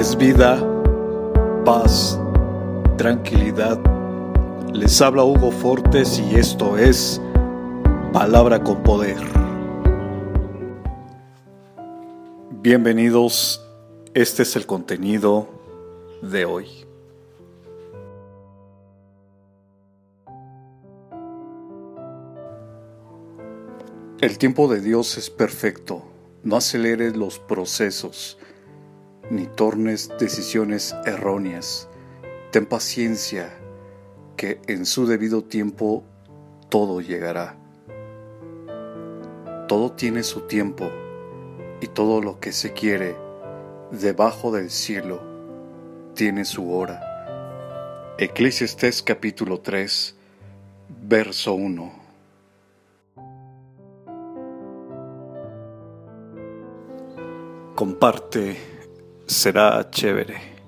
es vida, paz, tranquilidad. Les habla Hugo Fortes y esto es Palabra con Poder. Bienvenidos, este es el contenido de hoy. El tiempo de Dios es perfecto, no aceleres los procesos ni tornes decisiones erróneas. Ten paciencia, que en su debido tiempo todo llegará. Todo tiene su tiempo y todo lo que se quiere debajo del cielo tiene su hora. Eclesiastés capítulo 3, verso 1. Comparte será chévere.